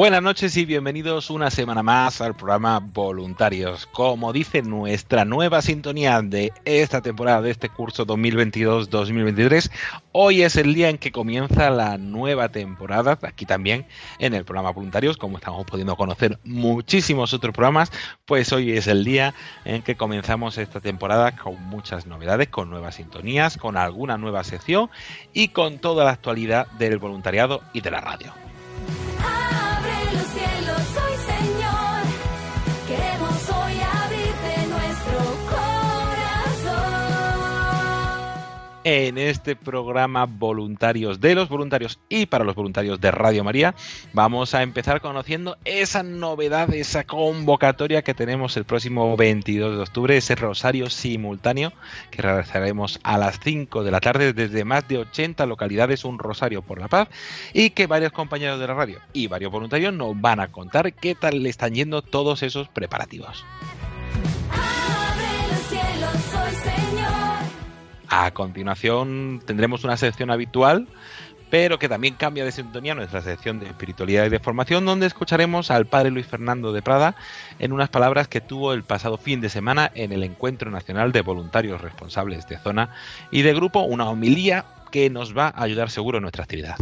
Buenas noches y bienvenidos una semana más al programa Voluntarios. Como dice nuestra nueva sintonía de esta temporada de este curso 2022-2023, hoy es el día en que comienza la nueva temporada, aquí también en el programa Voluntarios, como estamos pudiendo conocer muchísimos otros programas, pues hoy es el día en que comenzamos esta temporada con muchas novedades, con nuevas sintonías, con alguna nueva sección y con toda la actualidad del voluntariado y de la radio. En este programa Voluntarios de los Voluntarios y para los voluntarios de Radio María, vamos a empezar conociendo esa novedad, esa convocatoria que tenemos el próximo 22 de octubre, ese rosario simultáneo que realizaremos a las 5 de la tarde desde más de 80 localidades, un rosario por la paz, y que varios compañeros de la radio y varios voluntarios nos van a contar qué tal le están yendo todos esos preparativos. A continuación tendremos una sección habitual, pero que también cambia de sintonía nuestra sección de espiritualidad y de formación, donde escucharemos al padre Luis Fernando de Prada en unas palabras que tuvo el pasado fin de semana en el Encuentro Nacional de Voluntarios Responsables de Zona y de Grupo, una homilía que nos va a ayudar seguro en nuestra actividad.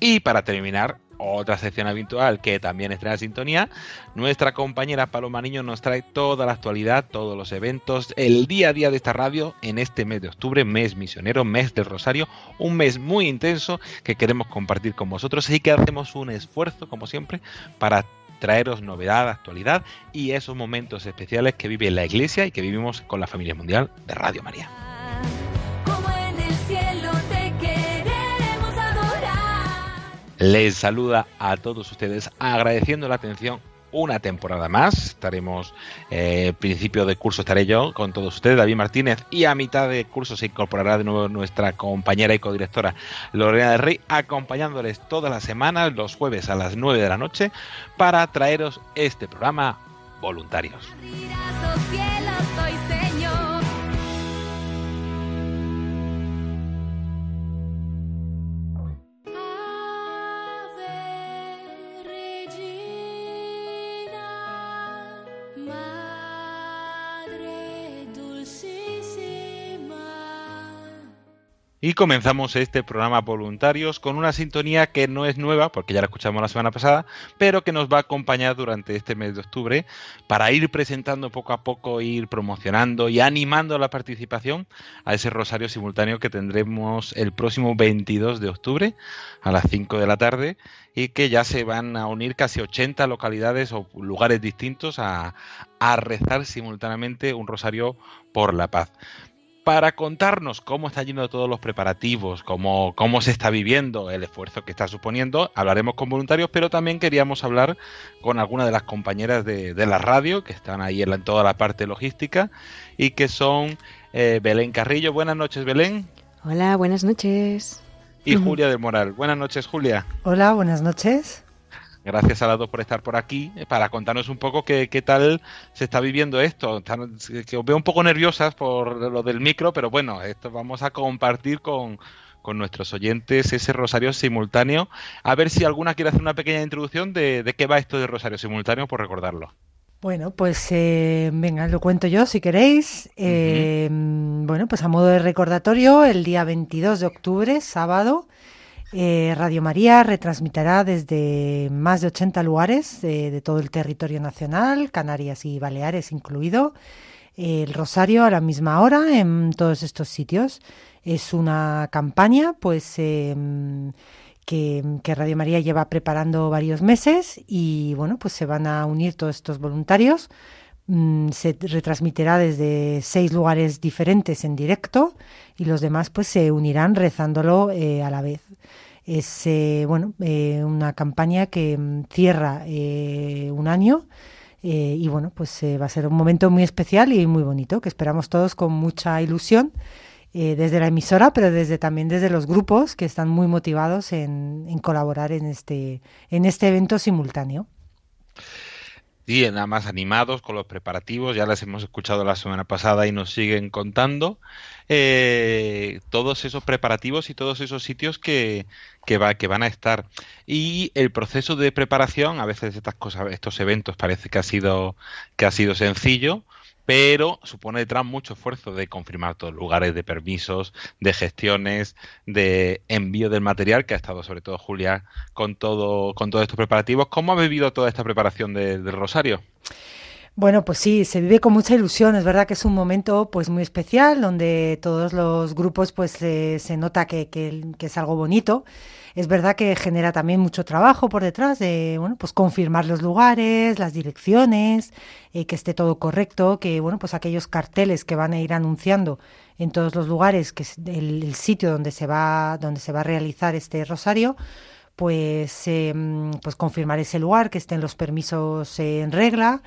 Y para terminar, otra sección habitual que también está en sintonía, nuestra compañera Paloma Niño nos trae toda la actualidad, todos los eventos, el día a día de esta radio en este mes de octubre, mes misionero, mes del Rosario, un mes muy intenso que queremos compartir con vosotros y que hacemos un esfuerzo, como siempre, para traeros novedad, actualidad y esos momentos especiales que vive la Iglesia y que vivimos con la familia mundial de Radio María. Les saluda a todos ustedes agradeciendo la atención una temporada más. Estaremos, eh, principio de curso estaré yo con todos ustedes, David Martínez, y a mitad de curso se incorporará de nuevo nuestra compañera y codirectora Lorena del Rey, acompañándoles todas las semanas, los jueves a las 9 de la noche, para traeros este programa Voluntarios. Y comenzamos este programa Voluntarios con una sintonía que no es nueva, porque ya la escuchamos la semana pasada, pero que nos va a acompañar durante este mes de octubre para ir presentando poco a poco, ir promocionando y animando la participación a ese rosario simultáneo que tendremos el próximo 22 de octubre a las 5 de la tarde y que ya se van a unir casi 80 localidades o lugares distintos a, a rezar simultáneamente un rosario por la paz para contarnos cómo están yendo todos los preparativos, cómo, cómo se está viviendo el esfuerzo que está suponiendo. Hablaremos con voluntarios, pero también queríamos hablar con algunas de las compañeras de, de la radio que están ahí en, la- en toda la parte logística y que son eh, Belén Carrillo. Buenas noches, Belén. Hola, buenas noches. Y. Julia del Moral. Buenas noches, Julia. Hola, buenas noches. Gracias a las dos por estar por aquí eh, para contarnos un poco qué, qué tal se está viviendo esto. que os veo un poco nerviosas por lo del micro, pero bueno, esto vamos a compartir con, con nuestros oyentes ese Rosario Simultáneo. A ver si alguna quiere hacer una pequeña introducción de, de qué va esto de Rosario Simultáneo, por recordarlo. Bueno, pues eh, venga, lo cuento yo si queréis. Eh, Bueno, pues a modo de recordatorio, el día 22 de octubre, sábado, eh, Radio María retransmitirá desde más de 80 lugares eh, de todo el territorio nacional, Canarias y Baleares incluido, el Rosario a la misma hora en todos estos sitios. Es una campaña, pues. Que, que, Radio María lleva preparando varios meses y bueno, pues se van a unir todos estos voluntarios. Mm, se retransmitirá desde seis lugares diferentes en directo y los demás pues se unirán rezándolo eh, a la vez. Es eh, bueno eh, una campaña que mm, cierra un año y bueno pues va a ser un momento muy especial y muy bonito que esperamos todos con mucha ilusión desde la emisora, pero desde también desde los grupos que están muy motivados en, en colaborar en este, en este evento simultáneo. Sí, nada más animados con los preparativos, ya las hemos escuchado la semana pasada y nos siguen contando eh, todos esos preparativos y todos esos sitios que, que, va, que van a estar. Y el proceso de preparación, a veces estas cosas, estos eventos parece que ha sido, que ha sido sencillo, pero supone detrás mucho esfuerzo de confirmar todos los lugares, de permisos, de gestiones, de envío del material, que ha estado sobre todo Julia con todo, con todos estos preparativos. ¿Cómo ha vivido toda esta preparación de, del Rosario? Bueno, pues sí, se vive con mucha ilusión. Es verdad que es un momento pues muy especial donde todos los grupos pues eh, se nota que, que es algo bonito. Es verdad que genera también mucho trabajo por detrás de, bueno, pues confirmar los lugares, las direcciones, eh, que esté todo correcto, que, bueno, pues aquellos carteles que van a ir anunciando en todos los lugares, que es el, sitio donde se va, donde se va a realizar este rosario, pues, eh, pues confirmar ese lugar, que estén los permisos en regla.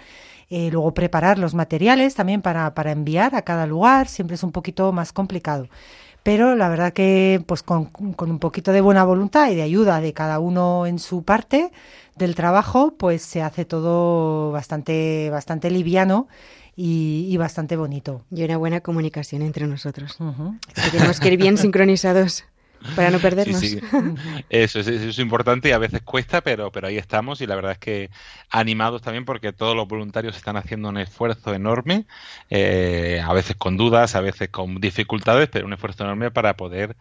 Eh, luego preparar los materiales también para, para enviar a cada lugar, siempre es un poquito más complicado pero la verdad que pues con, con, un poquito de buena voluntad y de ayuda de cada uno en su parte del trabajo, pues se hace todo bastante, bastante liviano y, y bastante bonito. Y una buena comunicación entre nosotros. Uh -huh. tenemos que ir bien sincronizados para no perdernos. Sí, sí. Eso, es, eso, es, importante y a veces cuesta, pero, pero ahí estamos y la verdad es que animados también porque todos los voluntarios están haciendo un esfuerzo enorme, eh, a veces con dudas, a veces con dificultades, pero un esfuerzo enorme para poder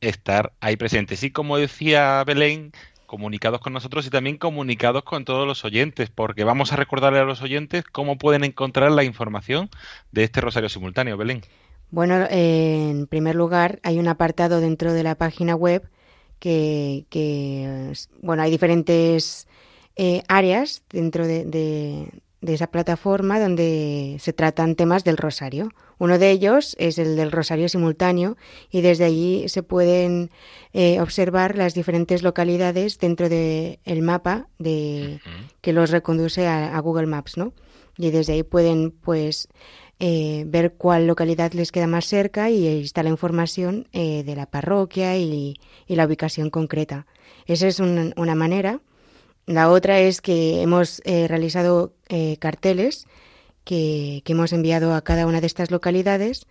estar ahí presentes. Y como decía Belén, comunicados con nosotros y también comunicados con todos los oyentes, porque vamos a recordarle a los oyentes cómo pueden encontrar la información de este Rosario Simultáneo, Belén. Bueno, eh, en primer lugar, hay un apartado dentro de la página web que, que bueno, hay diferentes eh, áreas dentro de, de, de, esa plataforma donde se tratan temas del rosario. Uno de ellos es el del rosario simultáneo y desde allí se pueden eh, observar las diferentes localidades dentro del el mapa de, uh -huh. que los reconduce a, a Google Maps, ¿no? Y desde ahí pueden, pues, eh, ver cuál localidad les queda más cerca y ahí está la información eh, de la parroquia y, y, la ubicación concreta. Esa es un, una manera. La otra es que hemos eh, realizado carteles que, que, hemos enviado a cada una de estas localidades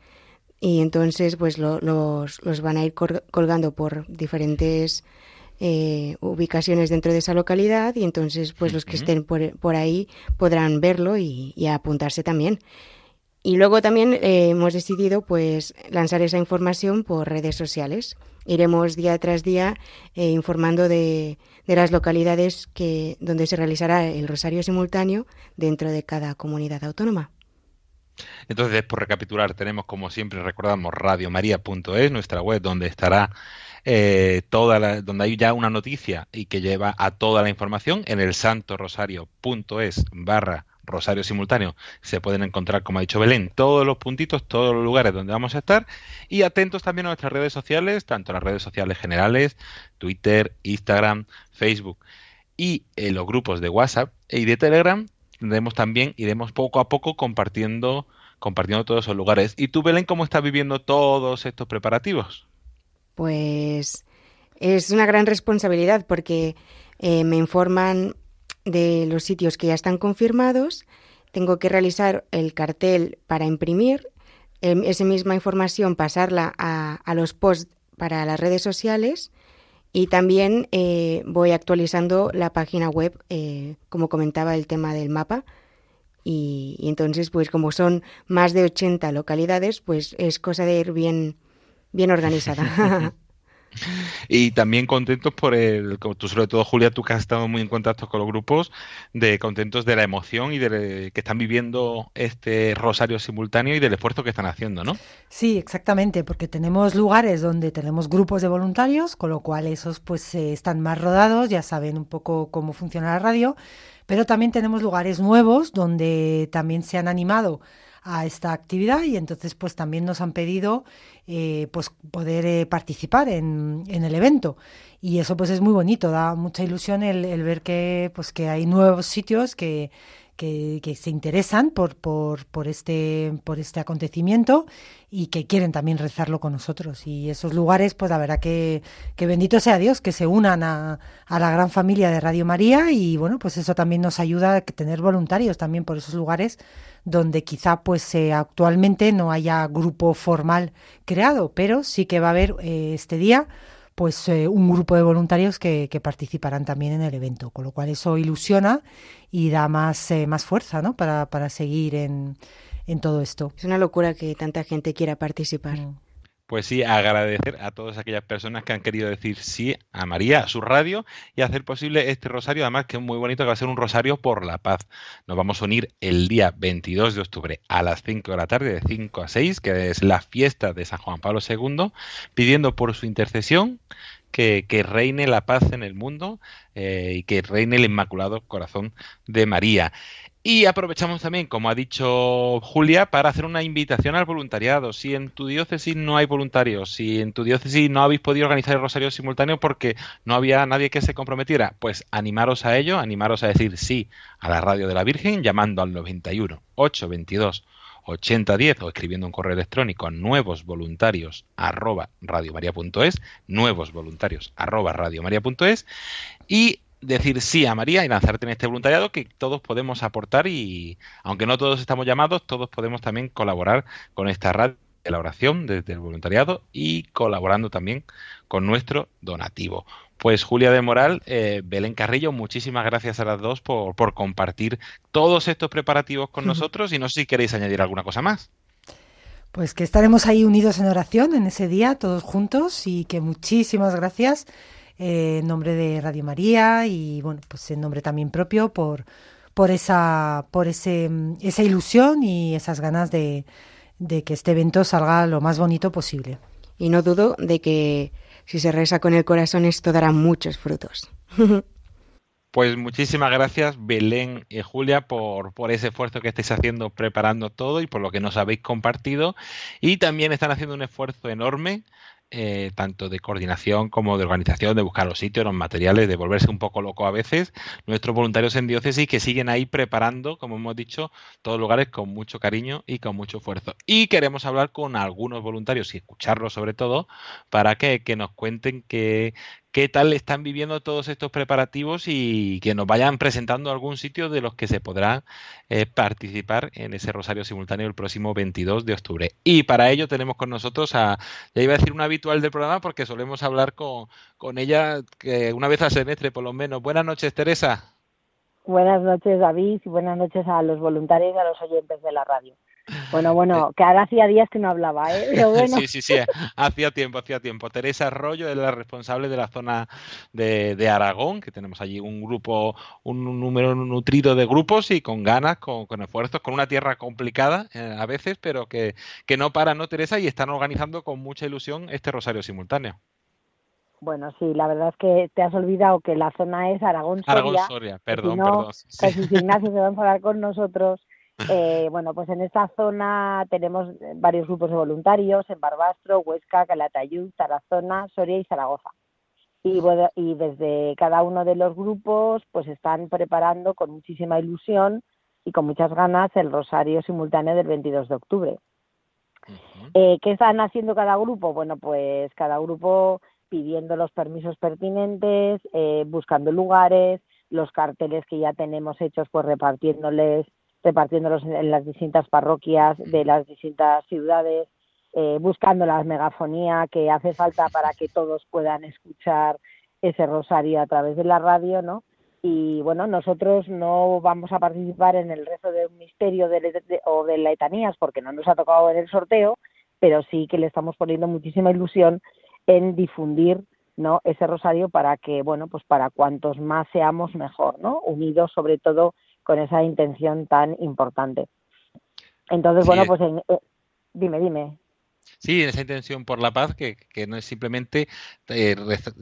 y entonces pues lo, los, los, van a ir colgando por diferentes ubicaciones dentro de esa localidad y entonces pues los que estén por, por ahí podrán verlo y, y apuntarse también. Y luego también eh, hemos decidido pues lanzar esa información por redes sociales. Iremos día tras día eh, informando de, de, las localidades que, donde se realizará el rosario simultáneo dentro de cada comunidad autónoma. Entonces, por recapitular, tenemos como siempre, recordamos, radiomaria.es, nuestra web donde estará eh, toda la, donde hay ya una noticia y que lleva a toda la información en el santorosario.es barra Rosario Simultáneo se pueden encontrar, como ha dicho Belén, todos los puntitos, todos los lugares donde vamos a estar y atentos también a nuestras redes sociales, tanto las redes sociales generales, Twitter, Instagram, Facebook y en los grupos de WhatsApp y de Telegram, tendremos también, iremos poco a poco compartiendo, compartiendo todos esos lugares. ¿Y tú, Belén, cómo estás viviendo todos estos preparativos? Pues es una gran responsabilidad porque eh, me informan de los sitios que ya están confirmados, tengo que realizar el cartel para imprimir, em, esa misma información pasarla a, los posts para las redes sociales y también eh, voy actualizando la página web, eh, como comentaba el tema del mapa. Y, y, entonces, pues como son más de 80 localidades, pues es cosa de ir bien, bien organizada. Y también contentos por el, tú sobre todo Julia, tú que has estado muy en contacto con los grupos, de contentos de la emoción y de que están viviendo este rosario simultáneo y del esfuerzo que están haciendo, ¿no? Sí, exactamente, porque tenemos lugares donde tenemos grupos de voluntarios, con lo cual esos pues eh, están más rodados, ya saben un poco cómo funciona la radio, pero también tenemos lugares nuevos donde también se han animado a esta actividad y entonces pues también nos han pedido eh, pues poder eh, participar en, en, el evento. Y eso pues es muy bonito da mucha ilusión el, el ver que pues que hay nuevos sitios que que, se interesan por, por, por, este, por este acontecimiento y que quieren también rezarlo con nosotros. Y esos lugares, pues la verdad que, que bendito sea Dios, que se unan a, a, la gran familia de Radio María y bueno, pues eso también nos ayuda a tener voluntarios también por esos lugares donde quizá pues eh, actualmente no haya grupo formal creado, pero sí que va a haber eh, este día pues eh, un grupo de voluntarios que, que, participarán también en el evento, con lo cual eso ilusiona y da más, eh, más fuerza ¿no? para, para seguir en, en, todo esto. Es una locura que tanta gente quiera participar. Mm. Pues sí, agradecer a todas aquellas personas que han querido decir sí a María, a su radio, y hacer posible este rosario, además que es muy bonito, que va a ser un rosario por la paz. Nos vamos a unir el día 22 de octubre a las 5 de la tarde, de 5 a 6, que es la fiesta de San Juan Pablo II, pidiendo por su intercesión que, reine la paz en el mundo eh, y que reine el Inmaculado Corazón de María. Y aprovechamos también, como ha dicho Julia, para hacer una invitación al voluntariado. Si en tu diócesis no hay voluntarios, si en tu diócesis no habéis podido organizar el rosario simultáneo porque no había nadie que se comprometiera, pues animaros a ello, animaros a decir sí a la radio de la Virgen llamando al 91 822 8010 o escribiendo un correo electrónico a nuevos voluntarios arroba arroba y decir sí a María y lanzarte en este voluntariado que todos podemos aportar y aunque no todos estamos llamados, todos podemos también colaborar con esta radio de la oración desde el voluntariado y colaborando también con nuestro donativo. Pues Julia de Moral, eh, Belén Carrillo, muchísimas gracias a las dos por, por compartir todos estos preparativos con nosotros y no sé si queréis añadir alguna cosa más. Pues que estaremos ahí unidos en oración en ese día, todos juntos, y que muchísimas gracias eh, en nombre de Radio María y bueno, pues en nombre también propio por, por esa, por ese, esa ilusión y esas ganas de, de que este evento salga lo más bonito posible. Y no dudo de que si se reza con el corazón esto dará muchos frutos. Pues muchísimas gracias Belén y Julia por, por ese esfuerzo que estáis haciendo preparando todo y por lo que nos habéis compartido. Y también están haciendo un esfuerzo enorme eh, tanto de coordinación como de organización, de buscar los sitios, los materiales, de volverse un poco loco a veces, nuestros voluntarios en diócesis que siguen ahí preparando, como hemos dicho, todos lugares con mucho cariño y con mucho esfuerzo. Y queremos hablar con algunos voluntarios y escucharlos sobre todo para que, que nos cuenten qué, qué tal están viviendo todos estos preparativos y que nos vayan presentando algún sitio de los que se podrá eh, participar en ese rosario simultáneo el próximo 22 de octubre. Y para ello tenemos con nosotros a, ya iba a decir una habitual del programa porque solemos hablar con, con ella que una vez al semestre por lo menos. Buenas noches, Teresa. Buenas noches, David, y buenas noches a los voluntarios y a los oyentes de la radio. Bueno, bueno, que ahora hacía días que no hablaba, ¿eh? Sí, sí, sí, hacía tiempo, hacía tiempo. Teresa Arroyo es la responsable de la zona de, Aragón, que tenemos allí un grupo, un número nutrido de grupos y con ganas, con, esfuerzos, con una tierra complicada eh, a veces, pero que, que no para, ¿no, Teresa? Y están organizando con mucha ilusión este rosario simultáneo. Bueno, sí, la verdad es que te has olvidado que la zona es Aragón-Soria. Aragón-Soria, perdón, perdón. Sí. Ignacio se va a enfadar con nosotros eh, bueno, pues en esta zona tenemos varios grupos de voluntarios en Barbastro, Huesca, Calatayud, Tarazona, Soria y Zaragoza. Y, y desde cada uno de los grupos pues están preparando con muchísima ilusión y con muchas ganas el rosario simultáneo del 22 de octubre. Eh, ¿Qué están haciendo cada grupo? Bueno, pues cada grupo pidiendo los permisos pertinentes, eh, buscando lugares, los carteles que ya tenemos hechos, pues repartiéndoles, repartiéndolos en las distintas parroquias de las distintas ciudades, eh, buscando la megafonía que hace falta para que todos puedan escuchar ese rosario a través de la radio, ¿no? Y bueno, nosotros no vamos a participar en el rezo de un misterio de, o de letanías porque no nos ha tocado en el sorteo, pero sí que le estamos poniendo muchísima ilusión en difundir ¿no? ese rosario para que, bueno, pues para cuantos más seamos mejor, ¿no? Unidos sobre todo con esa intención tan importante. Entonces, bueno, pues eh, dime, dime. Sí, esa intención por la paz que, no es simplemente, eh,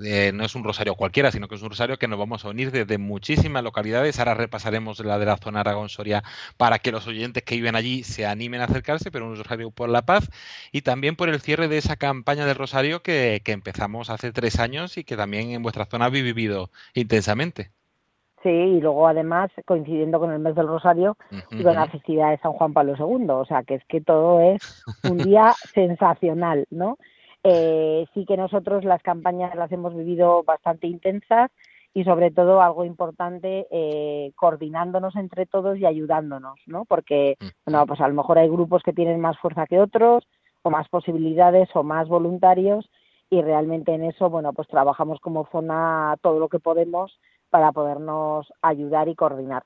eh, no es un rosario cualquiera, sino que es un rosario que nos vamos a unir desde muchísimas localidades. Ahora repasaremos la de la zona Aragón-Soria para que los oyentes que viven allí se animen a acercarse, pero un rosario por la paz y también por el cierre de esa campaña del rosario que, que empezamos hace tres años y que también en vuestra zona habéis vivido intensamente. Sí, y luego además coincidiendo con el mes del Rosario y con la festividad de San Juan Pablo II, o sea que es que todo es un día sensacional, ¿no? Eh, sí que nosotros las campañas las hemos vivido bastante intensas y sobre todo algo importante eh, coordinándonos entre todos y ayudándonos, ¿no? Porque bueno, pues a lo mejor hay grupos que tienen más fuerza que otros o más posibilidades o más voluntarios y realmente en eso, bueno, pues trabajamos como zona todo lo que podemos para podernos ayudar y coordinar.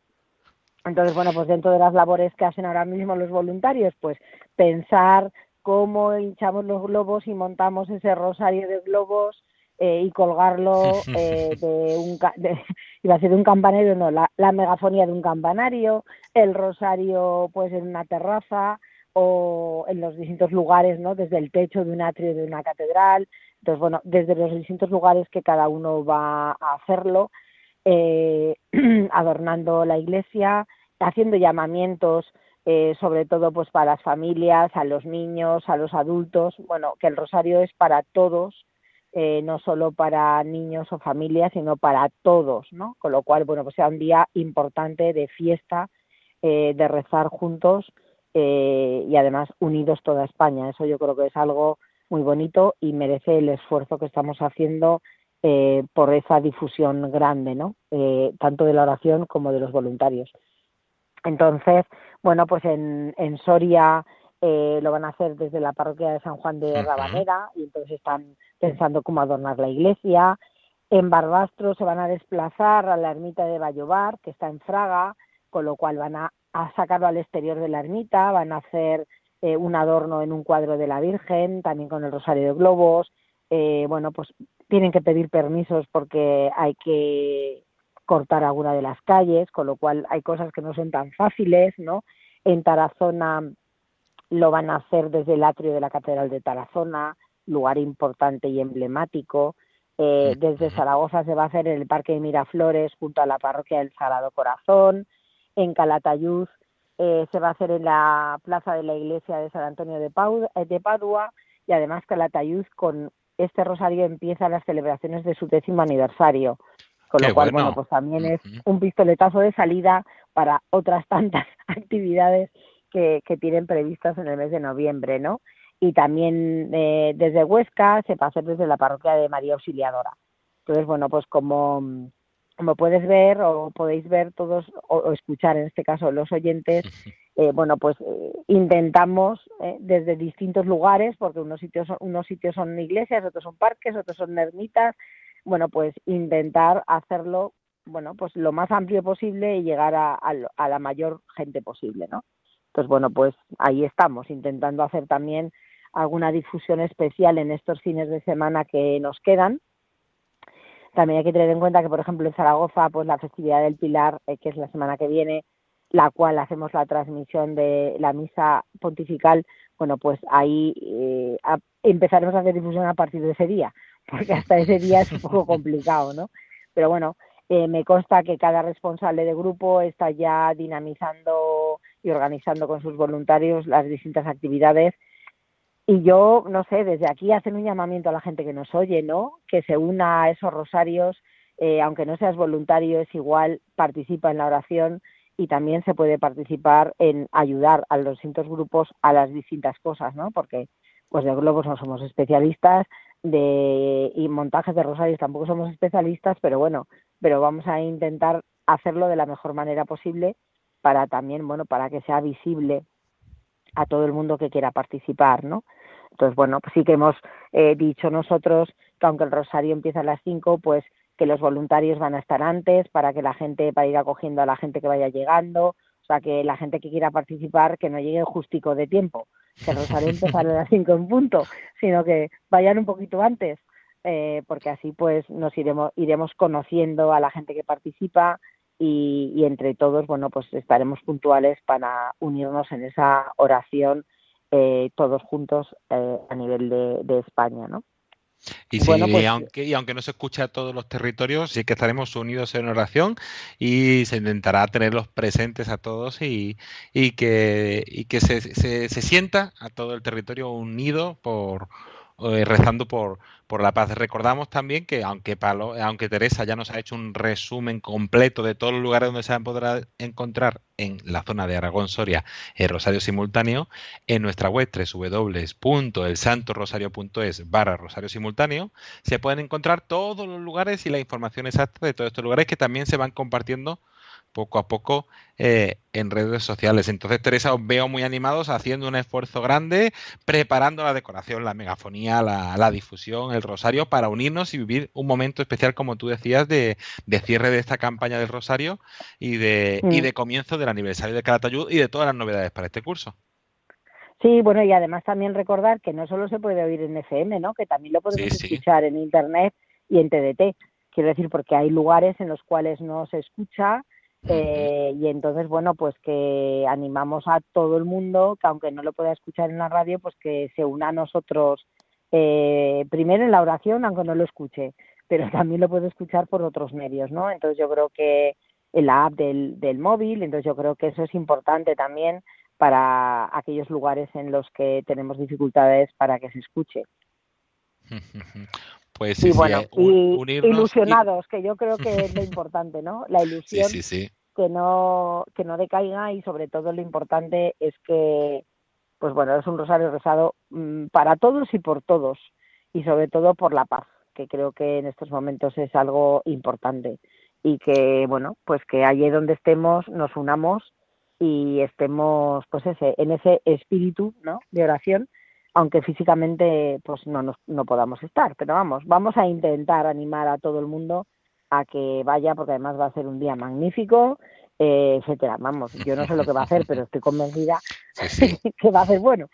Entonces, bueno, pues dentro de las labores que hacen ahora mismo los voluntarios, pues pensar cómo hinchamos los globos y montamos ese rosario de globos eh, y colgarlo eh, de un de, iba a ser un campanario no la, la, megafonía de un campanario el rosario pues en una terraza o en los distintos lugares no desde el techo de un atrio de una catedral entonces bueno desde los distintos lugares que cada uno va a hacerlo eh, adornando la iglesia, haciendo llamamientos eh, sobre todo pues para las familias, a los niños, a los adultos, bueno, que el rosario es para todos, eh, no solo para niños o familias, sino para todos, ¿no? Con lo cual, bueno, pues sea un día importante de fiesta, de rezar juntos y además unidos toda España. Eso yo creo que es algo muy bonito y merece el esfuerzo que estamos haciendo eh, por esa difusión grande, ¿no? Eh, tanto de la oración como de los voluntarios. Entonces, bueno, pues en, en Soria eh, lo van a hacer desde la parroquia de San Juan de Rabanera y entonces están pensando cómo adornar la iglesia. En Barbastro se van a desplazar a la ermita de Vallobar, que está en Fraga, con lo cual van a, sacarlo al exterior de la ermita, van a hacer un adorno en un cuadro de la Virgen, también con el rosario de globos. bueno, pues tienen que pedir permisos porque hay que cortar alguna de las calles, con lo cual hay cosas que no son tan fáciles, ¿no? En Tarazona lo van a hacer desde el atrio de la Catedral de Tarazona, lugar importante y emblemático. Eh, desde Zaragoza se va a hacer en el Parque de Miraflores, junto a la Parroquia del Sagrado Corazón. En Calatayud eh, se va a hacer en la Plaza de la Iglesia de San Antonio de, de Padua y además Calatayud con este rosario empieza las celebraciones de su décimo aniversario. Con lo cual, bueno. pues también es un pistoletazo de salida para otras tantas actividades que, que tienen previstas en el mes de noviembre, ¿no? Y también eh, desde Huesca se pasa desde la parroquia de María Auxiliadora. Entonces, bueno, pues como, como puedes ver o podéis ver todos o escuchar en este caso los oyentes, eh, bueno, pues eh, intentamos eh, desde distintos lugares, porque unos sitios, son, unos sitios son iglesias, otros son parques, otros son ermitas, bueno, pues intentar hacerlo, bueno, pues lo más amplio posible y llegar a, a, la mayor gente posible, ¿no? Entonces, bueno, pues ahí estamos, intentando hacer también alguna difusión especial en estos fines de semana que nos quedan. También hay que tener en cuenta que, por ejemplo, en Zaragoza, pues la festividad del Pilar, que es la semana que viene, la cual hacemos la transmisión de la misa pontifical, bueno, pues ahí eh, empezaremos a hacer difusión a partir de ese día, porque hasta ese día es un poco complicado, ¿no? Pero bueno, eh, me consta que cada responsable de grupo está ya dinamizando y organizando con sus voluntarios las distintas actividades. Y yo, no sé, desde aquí hacen un llamamiento a la gente que nos oye, ¿no? Que se una a esos rosarios, eh, aunque no seas voluntario, es igual, participa en la oración y también se puede participar en ayudar a los distintos grupos a las distintas cosas, ¿no? Porque pues de globos no somos especialistas, de y montajes de rosarios tampoco somos especialistas, pero bueno, pero vamos a intentar hacerlo de la mejor manera posible para también, bueno, para que sea visible a todo el mundo que quiera participar, ¿no? Entonces, bueno, pues sí que hemos eh, dicho nosotros que aunque el rosario empieza a las 5, pues que los voluntarios van a estar antes para que la gente, para ir acogiendo a la gente que vaya llegando, o sea, que la gente que quiera participar, que no llegue justico de tiempo, que el rosario empezará a las 5 en punto, sino que vayan un poquito antes, eh, porque así pues nos iremos, iremos conociendo a la gente que participa, y, entre todos, bueno, pues estaremos puntuales para unirnos en esa oración eh, todos juntos eh, a nivel de, España, ¿no? Y, pues, aunque, y aunque no se escuche a todos los territorios, sí que estaremos unidos en oración y se intentará tenerlos presentes a todos y, y que, y que se, se, se sienta a todo el territorio unido por, eh, rezando por, por la paz. Recordamos también que aunque, aunque Teresa ya nos ha hecho un resumen completo de todos los lugares donde se podrá encontrar en la zona de Aragón Soria el Rosario Simultáneo, en nuestra web www.elsantorosario.es barra Rosario Simultáneo se pueden encontrar todos los lugares y la información exacta de todos estos lugares que también se van compartiendo poco a poco eh, en redes sociales. Entonces, Teresa, os veo muy animados haciendo un esfuerzo grande, preparando la decoración, la megafonía, la, difusión, el rosario, para unirnos y vivir un momento especial, como tú decías, de, cierre de esta campaña del rosario y de, y de comienzo del aniversario de Calatayud y de todas las novedades para este curso. Sí, bueno, y además también recordar que no solo se puede oír en FM, ¿no? Que también lo podemos escuchar en Internet y en TDT. Quiero decir, porque hay lugares en los cuales no se escucha eh, y entonces, bueno, pues que animamos a todo el mundo, que aunque no lo pueda escuchar en la radio, pues que se una a nosotros eh, primero en la oración, aunque no lo escuche, pero también lo puede escuchar por otros medios, ¿no? Entonces yo creo que en la app del, del móvil, entonces yo creo que eso es importante también para aquellos lugares en los que tenemos dificultades para que se escuche. Pues y bueno, ilusionados, que yo creo que es lo importante, ¿no? La ilusión que no que no decaiga y sobre todo lo importante es que pues bueno, es un rosario rezado mm, para todos y por todos y sobre todo por la paz, que creo que en estos momentos es algo importante y que bueno, pues que allí donde estemos nos unamos y estemos pues ese en ese espíritu, ¿no? de oración aunque físicamente pues no, nos, no podamos estar. Pero vamos, vamos a intentar animar a todo el mundo a que vaya, porque además va a ser un día magnífico, eh, etcétera. Vamos, yo no sé lo que va a hacer, pero estoy convencida que va a ser bueno.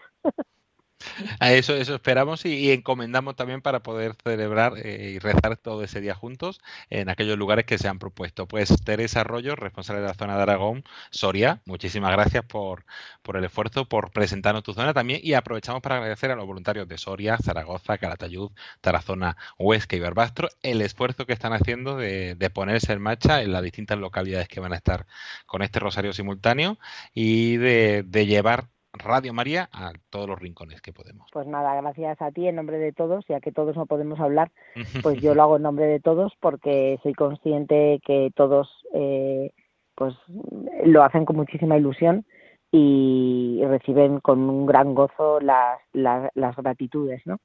A eso, eso esperamos y, encomendamos también para poder celebrar eh, y rezar todo ese día juntos en aquellos lugares que se han propuesto. Pues Teresa Arroyo, responsable de la zona de Aragón, Soria, muchísimas gracias por, por el esfuerzo, por presentarnos tu zona también y aprovechamos para agradecer a los voluntarios de Soria, Zaragoza, Calatayud, Tarazona, Huesca y Barbastro el esfuerzo que están haciendo de, de ponerse en marcha en las distintas localidades que van a estar con este rosario simultáneo y de, de llevar Radio María a todos los rincones que podemos. Pues nada, gracias a ti en nombre de todos, ya que todos no podemos hablar, pues yo lo hago en nombre de todos porque soy consciente que todos eh, pues lo hacen con muchísima ilusión y reciben con un gran gozo las, las, gratitudes, ¿no?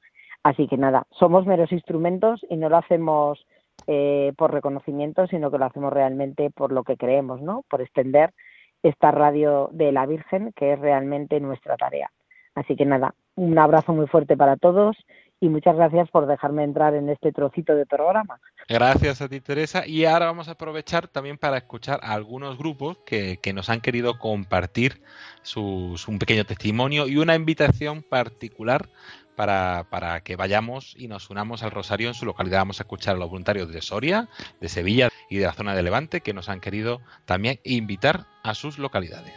Así que nada, somos meros instrumentos y no lo hacemos eh, por reconocimiento, sino que lo hacemos realmente por lo que creemos, ¿no? Por extender esta radio de la Virgen, que es realmente nuestra tarea. Así que nada, un abrazo muy fuerte para todos y muchas gracias por dejarme entrar en este trocito de programa. Gracias a ti, Teresa. Y ahora vamos a aprovechar también para escuchar a algunos grupos que, nos han querido compartir sus, un pequeño testimonio y una invitación particular para, para, que vayamos y nos unamos al Rosario en su localidad. Vamos a escuchar a los voluntarios de Soria, de Sevilla y de la zona de Levante que nos han querido también invitar a sus localidades.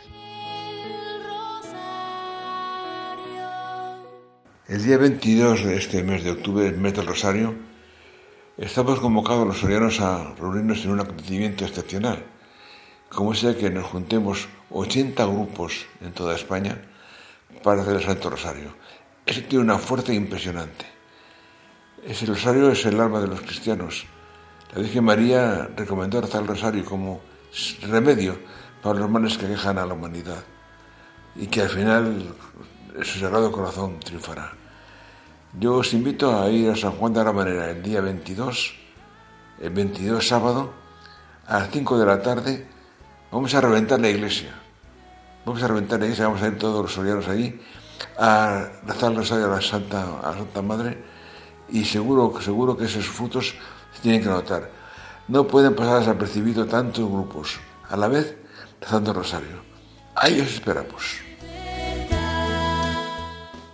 El día 22 de este mes de octubre, el mes del Rosario, estamos convocados los sorianos a reunirnos en un acontecimiento excepcional, como es que nos juntemos 80 grupos en toda España para hacer el Santo Rosario. Eso tiene una fuerza impresionante. Ese rosario es el alma de los cristianos. La Virgen María recomendó rezar el rosario como remedio para los males que quejan a la humanidad y que al final su sagrado corazón triunfará. Yo os invito a ir a San Juan de la Manera el día 22, el 22 sábado, a las 5 de la tarde, vamos a reventar la iglesia. Vamos a reventar la iglesia, vamos a ir todos los sorianos allí a rezar el rosario a la Santa, a la Santa Madre y seguro, seguro que esos frutos se tienen que notar. No pueden pasar desapercibidos tantos grupos a la vez rezando el rosario. Ahí os esperamos.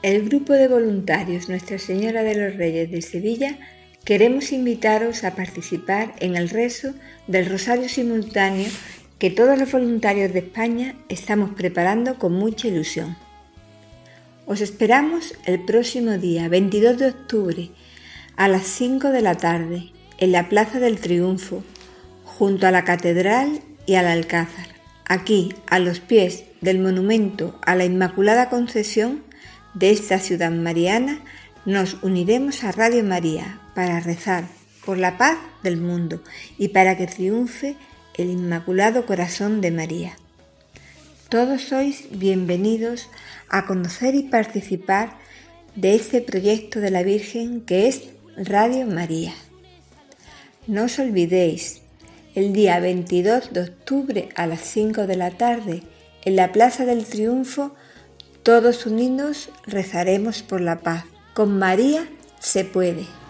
El grupo de voluntarios Nuestra Señora de los Reyes de Sevilla queremos invitaros a participar en el rezo del Rosario Simultáneo que todos los voluntarios de España estamos preparando con mucha ilusión. Os esperamos el próximo día 22 de octubre a las 5 de la tarde en la Plaza del Triunfo, junto a la Catedral y al Alcázar, aquí a los pies del monumento a la Inmaculada Concesión de esta ciudad mariana, nos uniremos a Radio María para rezar por la paz del mundo y para que triunfe el Inmaculado Corazón de María. Todos sois bienvenidos a conocer y participar de este proyecto de la Virgen que es Radio María. No os olvidéis, el día 22 de octubre a las 5 de la tarde, en la Plaza del Triunfo, todos unidos rezaremos por la paz. Con María se puede.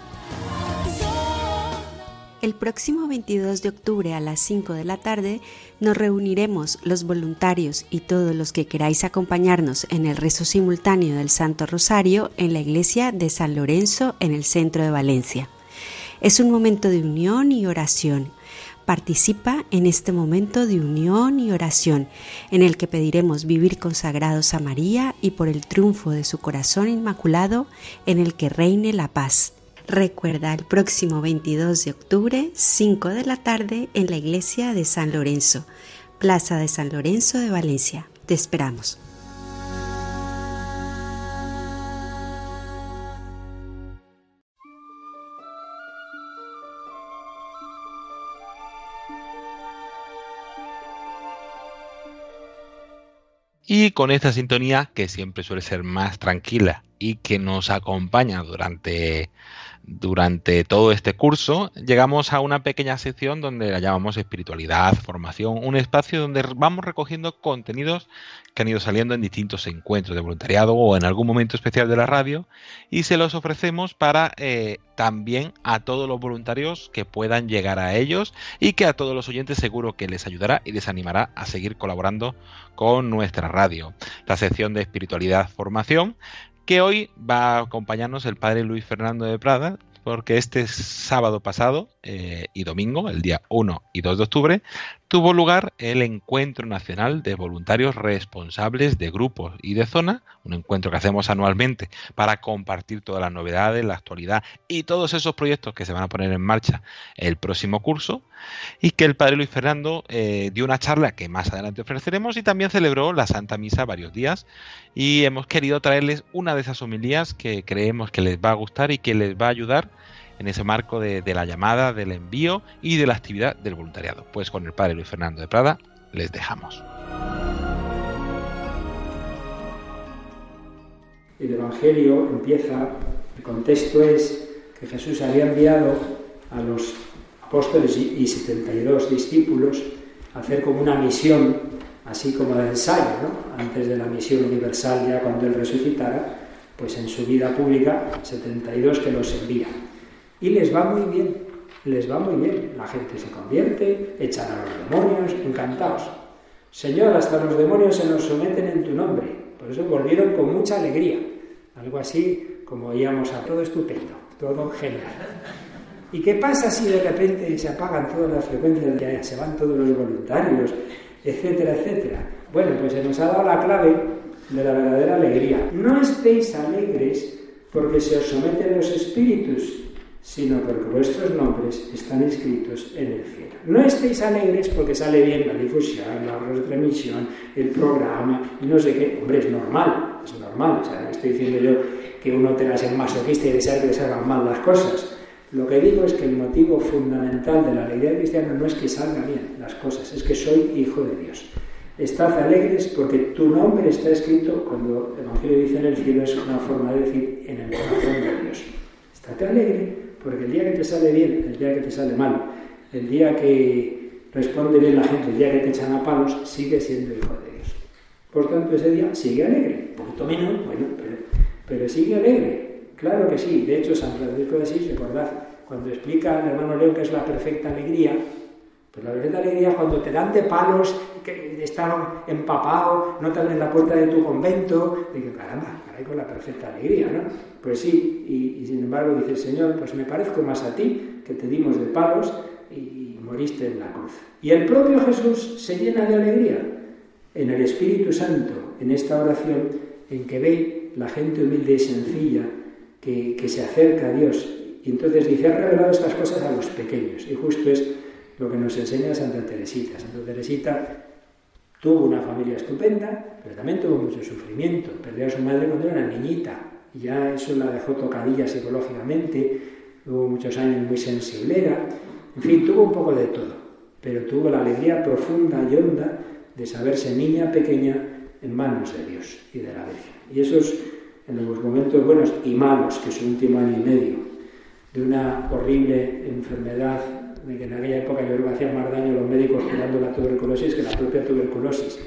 El próximo 22 de octubre a las 5 de la tarde nos reuniremos los voluntarios y todos los que queráis acompañarnos en el rezo simultáneo del Santo Rosario en la iglesia de San Lorenzo en el centro de Valencia. Es un momento de unión y oración. Participa en este momento de unión y oración en el que pediremos vivir consagrados a María y por el triunfo de su corazón inmaculado en el que reine la paz. Recuerda el próximo 22 de octubre, 5 de la tarde, en la iglesia de San Lorenzo, Plaza de San Lorenzo de Valencia. Te esperamos. Y con esta sintonía, que siempre suele ser más tranquila y que nos acompaña durante durante todo este curso llegamos a una pequeña sección donde la llamamos espiritualidad, formación, un espacio donde vamos recogiendo contenidos que han ido saliendo en distintos encuentros de voluntariado o en algún momento especial de la radio y se los ofrecemos para eh, también a todos los voluntarios que puedan llegar a ellos y que a todos los oyentes seguro que les ayudará y les animará a seguir colaborando con nuestra radio. La sección de espiritualidad, formación que hoy va a acompañarnos el padre Luis Fernando de Prada, porque este sábado pasado eh, y domingo, el día 1 y 2 de octubre, tuvo lugar el Encuentro Nacional de Voluntarios Responsables de Grupos y de Zona, un encuentro que hacemos anualmente para compartir todas las novedades, la actualidad y todos esos proyectos que se van a poner en marcha el próximo curso, y que el Padre Luis Fernando eh, dio una charla que más adelante ofreceremos y también celebró la Santa Misa varios días y hemos querido traerles una de esas homilías que creemos que les va a gustar y que les va a ayudar en ese marco de, la llamada, del envío y de la actividad del voluntariado. Pues con el Padre Luis Fernando de Prada les dejamos. El Evangelio empieza, el contexto es que Jesús había enviado a los apóstoles y 72 discípulos a hacer como una misión, así como de ensayo, ¿no? antes de la misión universal, ya cuando Él resucitara, pues en su vida pública, 72 que los envía. Y les va muy bien, les va muy bien. La gente se convierte, echan a los demonios, encantados. Señor, hasta los demonios se nos someten en tu nombre. Por eso volvieron con mucha alegría. Algo así como oíamos a todo estupendo, todo genial. ¿Y qué pasa si de repente se apagan todas las frecuencias, se van todos los voluntarios, etcétera, etcétera? Bueno, pues se nos ha dado la clave de la verdadera alegría. No estéis alegres porque se os someten los espíritus, sino porque vuestros nombres están escritos en el cielo. No estéis alegres porque sale bien la difusión, la retransmisión, el programa, y no sé qué. Hombre, es normal, es normal. O sea, no estoy diciendo yo que uno tenga ser masoquista y desear que hagan mal las cosas. Lo que digo es que el motivo fundamental de la alegría cristiana no es que salgan bien las cosas, es que soy hijo de Dios. Estad alegres porque tu nombre está escrito, cuando el Evangelio dice en el cielo, es una forma de decir en el corazón de Dios. Estate alegre porque el día que te sale bien, el día que te sale mal, el día que, responde bien la gente el día que te echan a palos, sigue siendo hijo de Dios. Por tanto, ese día sigue alegre, un poquito menos, bueno, pero, sigue alegre. Claro que sí. De hecho, San Francisco de Asís, recordad, cuando explica al hermano León que es la perfecta alegría, pues la perfecta alegría es cuando te dan de palos, que están empapados, no te abren la puerta de tu convento, que caramba, caray con la perfecta alegría, ¿no? Pues sí, y, sin embargo dice el Señor, pues me parezco más a ti, que te dimos de palos y moriste en la cruz. Y el propio Jesús se llena de alegría en el Espíritu Santo, en esta oración, en que ve la gente humilde y sencilla que, se acerca a Dios. Y entonces dice, ha revelado estas cosas a los pequeños. Y justo es lo que nos enseña Santa Teresita. Santa Teresita tuvo una familia estupenda, pero también tuvo mucho sufrimiento. Perdió a su madre cuando era niñita y ya eso la dejó tocadilla psicológicamente. Hubo muchos años muy sensiblera. En fin, tuvo un poco de todo, pero tuvo la alegría profunda y honda de saberse niña pequeña en manos de Dios y de la Virgen. Y esos en los momentos buenos y malos, que es un último año y medio, de una horrible enfermedad de que en aquella época yo creo que hacían más daño los médicos curando la tuberculosis que la propia tuberculosis,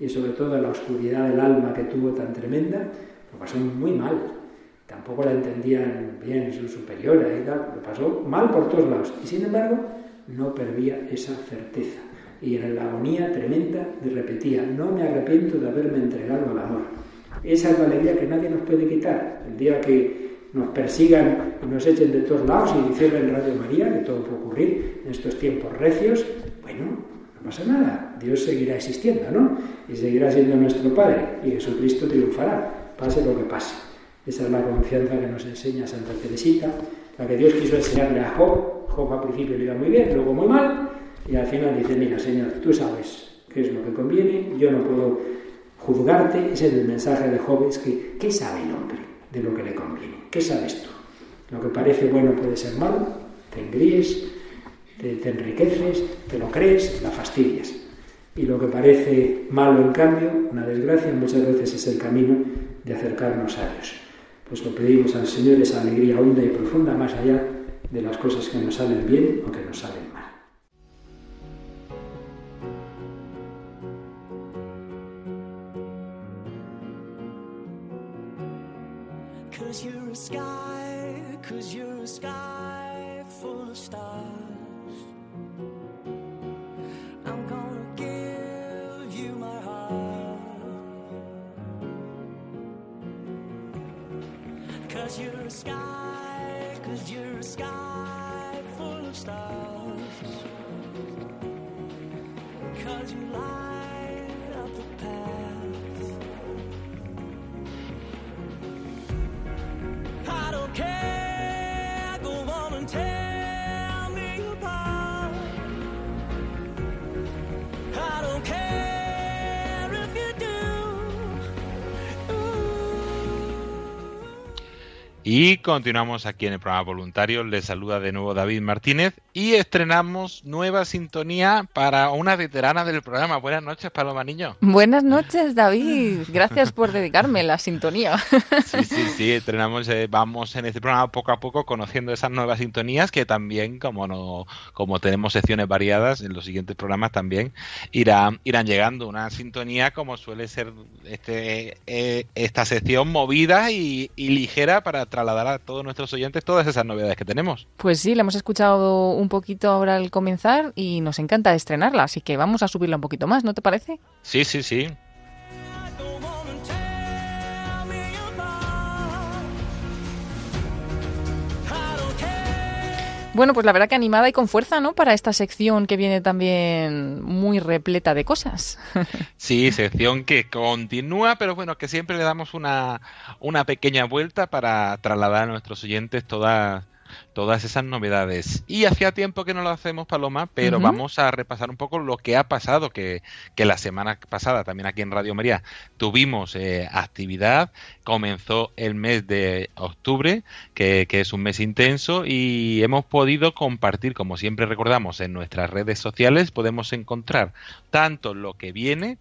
y sobre todo la oscuridad del alma que tuvo tan tremenda, lo pasó muy mal. Tampoco la entendían bien su superiora y tal, lo pasó mal por todos lados. Y sin embargo, no perdía esa certeza. Y en la agonía tremenda repetía, no me arrepiento de haberme entregado al amor. Esa es la alegría que nadie nos puede quitar. El día que nos persigan y nos echen de todos lados y cierren Radio María, que todo puede ocurrir en estos tiempos recios, bueno, no pasa nada, Dios seguirá existiendo, ¿no? Y seguirá siendo nuestro Padre y Jesucristo triunfará, pase lo que pase. Esa es la confianza que nos enseña Santa Teresita, la que Dios quiso enseñarle a Job. Job al principio le iba muy bien, luego muy mal, y al final dice, mira, Señor, tú sabes qué es lo que conviene, yo no puedo juzgarte, ese es el mensaje de Job, es que, ¿qué sabe el hombre de lo que le conviene? ¿Qué sabes tú? Lo que parece bueno puede ser malo, te engríes, te, enriqueces, te lo crees, la fastidias. Y lo que parece malo, en cambio, una desgracia, muchas veces es el camino de acercarnos a Dios. Pues lo pedimos al Señor esa alegría honda y profunda, más allá de las cosas que nos salen bien o que nos salen mal. Cause you're a sky, cause you're a sky full of stars. Cause you light up the path. Y continuamos aquí en el programa voluntario. Les saluda de nuevo David Martínez y estrenamos nueva sintonía para una veterana del programa. Buenas noches, Paloma Niño. Buenas noches, David. Gracias por dedicarme la sintonía. Sí, sí, sí, estrenamos, eh, vamos en este programa poco a poco conociendo esas nuevas sintonías que también, como no, como tenemos secciones variadas, en los siguientes programas también irán, irán llegando. Una sintonía como suele ser este, eh, esta sección movida y, y ligera para trasladar a todos nuestros oyentes todas esas novedades que tenemos. Pues sí, la hemos escuchado un poquito ahora al comenzar y nos encanta estrenarla, así que vamos a subirla un poquito más, ¿no te parece? Sí, sí, sí. Bueno, pues la verdad que animada y con fuerza, ¿no? Para esta sección que viene también muy repleta de cosas. Sí, sección que continúa, pero bueno, que siempre le damos una, una pequeña vuelta para trasladar a nuestros oyentes todas todas esas novedades. Y hacía tiempo que no lo hacemos, Paloma, pero vamos a repasar un poco lo que ha pasado, que, que la semana pasada también aquí en Radio María tuvimos eh, actividad, comenzó el mes de octubre, que, que es un mes intenso, y hemos podido compartir, como siempre recordamos, en nuestras redes sociales, podemos encontrar tanto lo que viene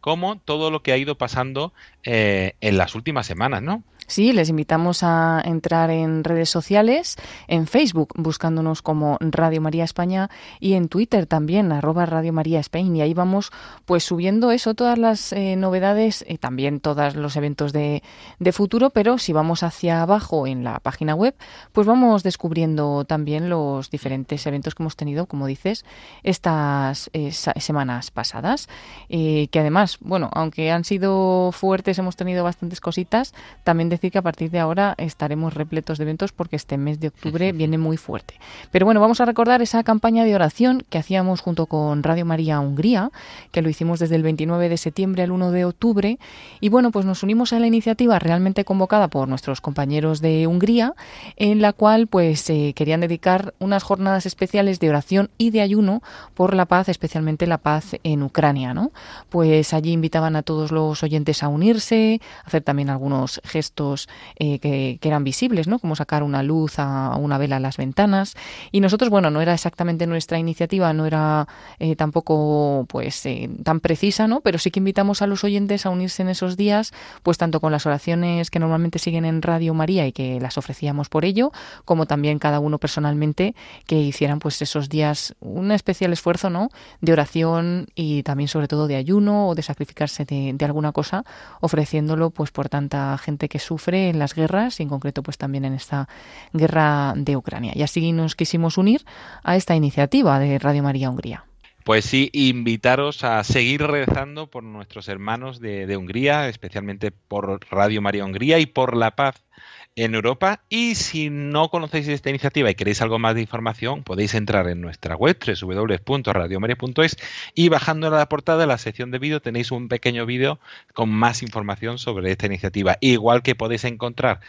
como todo lo que ha ido pasando eh, en las últimas semanas, ¿no? Sí, les invitamos a entrar en redes sociales, en Facebook, buscándonos como Radio María España y en Twitter también, arroba Radio María España. Y ahí vamos pues subiendo eso, todas las eh, novedades y también todos los eventos de, de futuro, pero si vamos hacia abajo en la página web, pues vamos descubriendo también los diferentes eventos que hemos tenido, como dices, estas eh, semanas pasadas, eh, que además, bueno, aunque han sido fuertes, hemos tenido bastantes cositas, también decir que a partir de ahora estaremos repletos de eventos porque este mes de octubre viene muy fuerte. Pero bueno, vamos a recordar esa campaña de oración que hacíamos junto con Radio María Hungría, que lo hicimos desde el 29 de septiembre al 1 de octubre, y bueno, pues nos unimos a la iniciativa realmente convocada por nuestros compañeros de Hungría, en la cual pues eh, querían dedicar unas jornadas especiales de oración y de ayuno por la paz, especialmente la paz en Ucrania, ¿no? Pues allí invitaban a todos los oyentes a unirse, hacer también algunos gestos eh, que, eran visibles, ¿no? Como sacar una luz a, una vela a las ventanas. Y nosotros, bueno, no era exactamente nuestra iniciativa, no era eh, tampoco pues eh, tan precisa, ¿no? Pero sí que invitamos a los oyentes a unirse en esos días, pues tanto con las oraciones que normalmente siguen en Radio María y que las ofrecíamos por ello, como también cada uno personalmente que hicieran pues esos días un especial esfuerzo, ¿no? De oración y también sobre todo de ayuno o de sacrificarse de, alguna cosa, ofreciéndolo pues por tanta gente que sufre en las guerras y en concreto pues también en esta guerra de Ucrania. Y así nos quisimos unir a esta iniciativa de Radio María Hungría. Pues sí, invitaros a seguir rezando por nuestros hermanos de, de Hungría, especialmente por Radio María Hungría y por la paz en Europa. Y si no conocéis esta iniciativa y queréis algo más de información, podéis entrar en nuestra web www.radiomaria.es y bajando a la portada de la sección de vídeo tenéis un pequeño vídeo con más información sobre esta iniciativa. Igual que podéis encontrar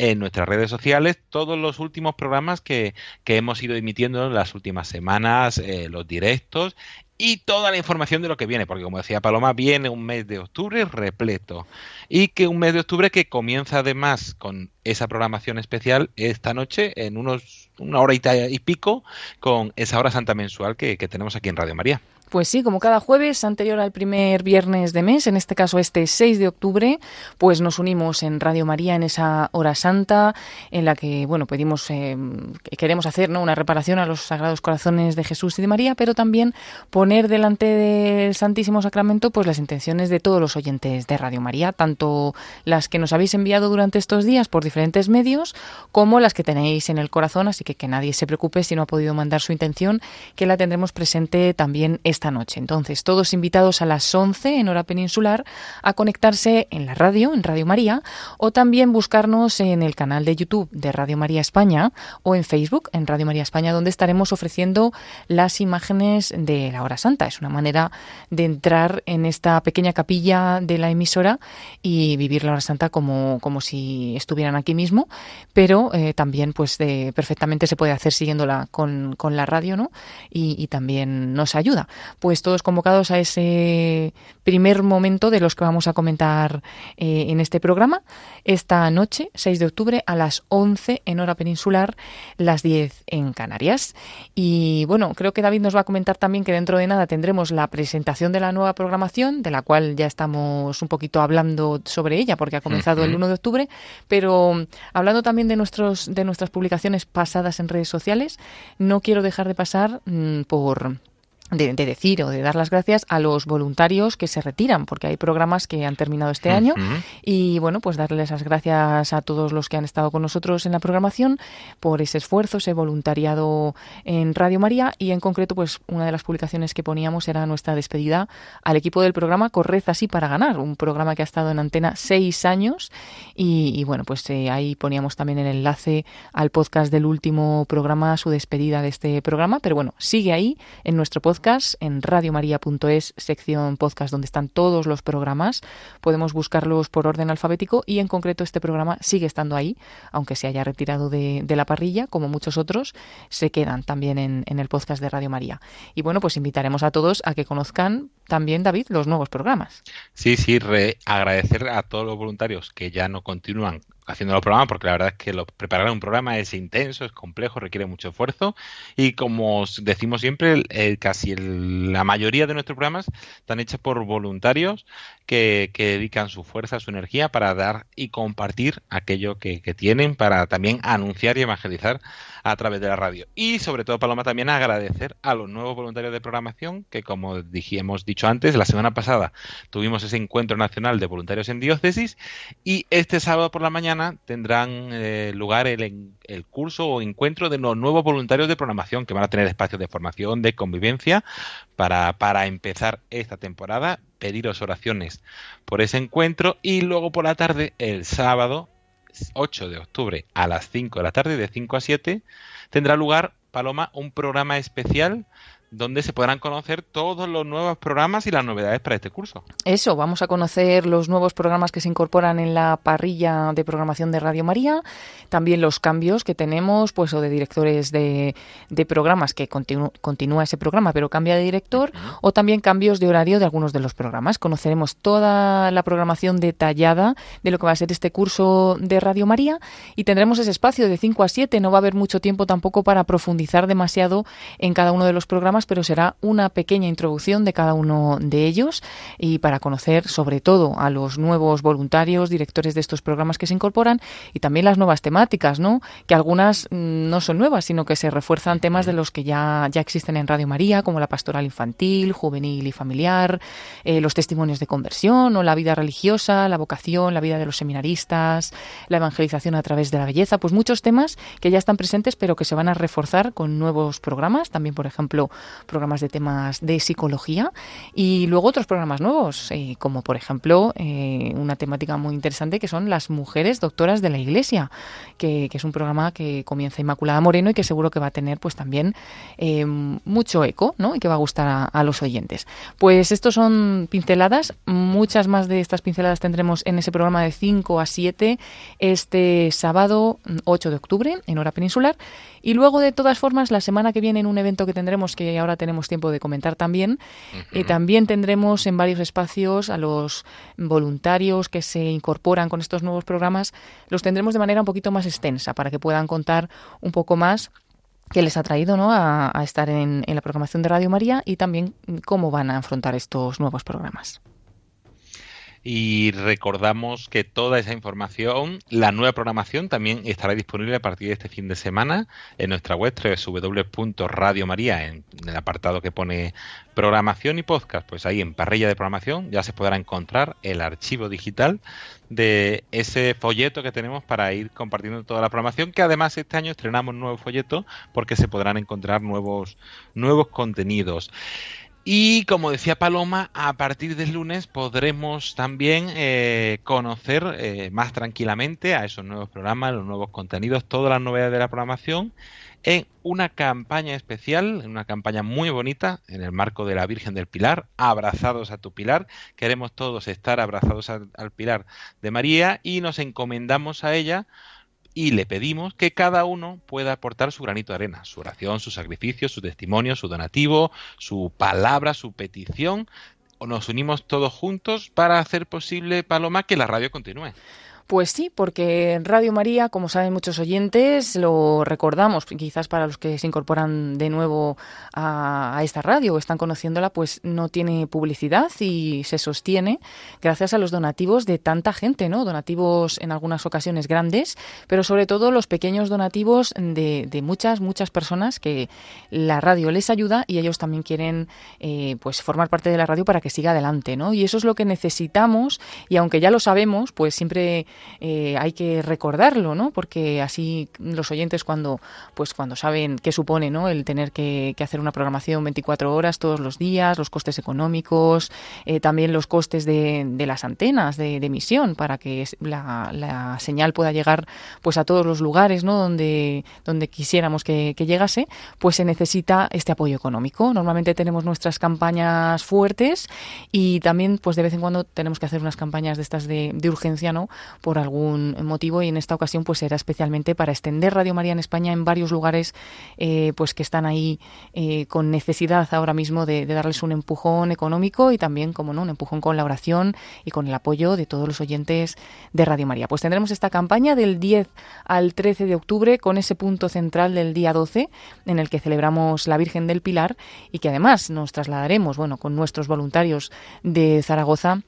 en nuestras redes sociales todos los últimos programas que, hemos ido emitiendo en las últimas semanas, eh, los directos y toda la información de lo que viene, porque como decía Paloma, viene un mes de octubre repleto. Y que un mes de octubre que comienza además con esa programación especial esta noche en unos una hora y, pico con esa hora santa mensual que tenemos aquí en Radio María. Pues sí, como cada jueves anterior al primer viernes de mes, en este caso este 6 de octubre, pues nos unimos en Radio María en esa hora santa en la que, bueno, pedimos, eh, queremos hacer ¿no? una reparación a los sagrados corazones de Jesús y de María, pero también poner delante del Santísimo Sacramento pues las intenciones de todos los oyentes de Radio María, tanto las que nos habéis enviado durante estos días por diferentes medios, como las que tenéis en el corazón, así que que nadie se preocupe si no ha podido mandar su intención, que la tendremos presente también esta noche. Entonces, todos invitados a las 11 en hora peninsular a conectarse en la radio, en Radio María, o también buscarnos en el canal de YouTube de Radio María España o en Facebook, en Radio María España, donde estaremos ofreciendo las imágenes de la hora santa. Es una manera de entrar en esta pequeña capilla de la emisora y vivir la hora santa como, como si estuvieran aquí mismo, pero eh, también pues de, perfectamente se puede hacer siguiéndola con, con la radio, ¿no? y también nos ayuda pues todos convocados a ese primer momento de los que vamos a comentar eh, en este programa. Esta noche, 6 de octubre, a las 11 en hora peninsular, las 10 en Canarias. Y bueno, creo que David nos va a comentar también que dentro de nada tendremos la presentación de la nueva programación, de la cual ya estamos un poquito hablando sobre ella, porque ha comenzado el 1 de octubre, pero hablando también de, nuestros, de nuestras publicaciones pasadas en redes sociales, no quiero dejar de pasar mm, por de, decir o de dar las gracias a los voluntarios que se retiran, porque hay programas que han terminado este año. Y bueno, pues darles las gracias a todos los que han estado con nosotros en la programación por ese esfuerzo, ese voluntariado en Radio María. Y en concreto pues una de las publicaciones que poníamos era nuestra despedida al equipo del programa Corred así para ganar, un programa que ha estado en antena seis años. Y, bueno, pues eh, ahí poníamos también el enlace al podcast del último programa, su despedida de este programa, pero bueno, sigue ahí en nuestro podcast en radiomaria.es, sección podcast, donde están todos los programas. Podemos buscarlos por orden alfabético y en concreto este programa sigue estando ahí, aunque se haya retirado de, la parrilla, como muchos otros, se quedan también en, el podcast de Radio María. Y bueno, pues invitaremos a todos a que conozcan también, David, los nuevos programas. Sí, sí, agradecer a todos los voluntarios que ya no continúan haciendo los programas, porque la verdad es que preparar un programa es intenso, es complejo, requiere mucho esfuerzo. Y como decimos siempre, casi la mayoría de nuestros programas están hechos por voluntarios que, dedican su fuerza, su energía para dar y compartir aquello que, que tienen para también anunciar y evangelizar a través de la radio. Y sobre todo, Paloma, también agradecer a los nuevos voluntarios de programación que, como hemos dicho antes, la semana pasada tuvimos ese encuentro nacional de voluntarios en diócesis y este sábado por la mañana tendrán eh, lugar el, el curso o encuentro de los nuevos voluntarios de programación que van a tener espacios de formación, de convivencia para, para empezar esta temporada pediros oraciones por ese encuentro y luego por la tarde, el sábado, 8 de octubre a las 5 de la tarde, de 5 a 7, tendrá lugar, Paloma, un programa especial donde se podrán conocer todos los nuevos programas y las novedades para este curso. Eso, vamos a conocer los nuevos programas que se incorporan en la parrilla de programación de Radio María, también los cambios que tenemos, pues o de directores de, de programas que continúa ese programa pero cambia de director, o también cambios de horario de algunos de los programas. Conoceremos toda la programación detallada de lo que va a ser este curso de Radio María y tendremos ese espacio de 5 a 7, no va a haber mucho tiempo tampoco para profundizar demasiado en cada uno de los programas pero será una pequeña introducción de cada uno de ellos y para conocer sobre todo a los nuevos voluntarios, directores de estos programas que se incorporan y también las nuevas temáticas, ¿no? Que algunas mm, no son nuevas, sino que se refuerzan temas de los que ya, ya existen en Radio María, como la pastoral infantil, juvenil y familiar, eh, los testimonios de conversión o la vida religiosa, la vocación, la vida de los seminaristas, la evangelización a través de la belleza, pues muchos temas que ya están presentes pero que se van a reforzar con nuevos programas, también por ejemplo programas de temas de psicología y luego otros programas nuevos, eh, como por ejemplo eh, una temática muy interesante que son las mujeres doctoras de la Iglesia, que, es un programa que comienza Inmaculada Moreno y que seguro que va a tener pues también eh, mucho eco ¿no? y que va a gustar a, los oyentes. Pues estos son pinceladas, muchas más de estas pinceladas tendremos en ese programa de 5 a 7 este sábado 8 de octubre en hora peninsular y luego, de todas formas, la semana que viene en un evento que tendremos, que ahora tenemos tiempo de comentar también, eh, también tendremos en varios espacios a los voluntarios que se incorporan con estos nuevos programas, los tendremos de manera un poquito más extensa para que puedan contar un poco más qué les ha traído ¿no? a, estar en la programación de Radio María y también cómo van a afrontar estos nuevos programas y recordamos que toda esa información, la nueva programación también estará disponible a partir de este fin de semana en nuestra web www.radiomaria en el apartado que pone programación y podcast, pues ahí en parrilla de programación ya se podrá encontrar el archivo digital de ese folleto que tenemos para ir compartiendo toda la programación, que además este año estrenamos un nuevo folleto porque se podrán encontrar nuevos nuevos contenidos. Y como decía Paloma, a partir del lunes podremos también eh, conocer eh, más tranquilamente a esos nuevos programas, los nuevos contenidos, todas las novedades de la programación en una campaña especial, en una campaña muy bonita, en el marco de la Virgen del Pilar, abrazados a tu Pilar. Queremos todos estar abrazados al Pilar de María y nos encomendamos a ella y le pedimos que cada uno pueda aportar su granito de arena, su oración, su sacrificio, su testimonio, su donativo, su palabra, su petición. Nos unimos todos juntos para hacer posible, Paloma, que la radio continúe. Pues sí, porque Radio María, como saben muchos oyentes, lo recordamos, quizás para los que se incorporan de nuevo a, esta radio o están conociéndola, pues no tiene publicidad y se sostiene gracias a los donativos de tanta gente, ¿no? Donativos en algunas ocasiones grandes, pero sobre todo los pequeños donativos de, muchas, muchas personas que la radio les ayuda y ellos también quieren eh, pues formar parte de la radio para que siga adelante, ¿no? Y eso es lo que necesitamos y aunque ya lo sabemos, pues siempre eh, hay que recordarlo, ¿no? Porque así los oyentes cuando, pues cuando saben qué supone, ¿no? El tener que, hacer una programación 24 horas todos los días, los costes económicos, eh, también los costes de, las antenas de, emisión para que la, señal pueda llegar, pues a todos los lugares, ¿no? Donde, donde quisiéramos que, llegase, pues se necesita este apoyo económico. Normalmente tenemos nuestras campañas fuertes y también, pues de vez en cuando tenemos que hacer unas campañas de estas de, de urgencia, ¿no? Por algún motivo y en esta ocasión pues será especialmente para extender Radio María en España en varios lugares eh, pues que están ahí eh, con necesidad ahora mismo de, darles un empujón económico y también, como no, un empujón con la oración y con el apoyo de todos los oyentes de Radio María. Pues tendremos esta campaña del 10 al 13 de octubre con ese punto central del día 12 en el que celebramos la Virgen del Pilar y que además nos trasladaremos, bueno, con nuestros voluntarios de Zaragoza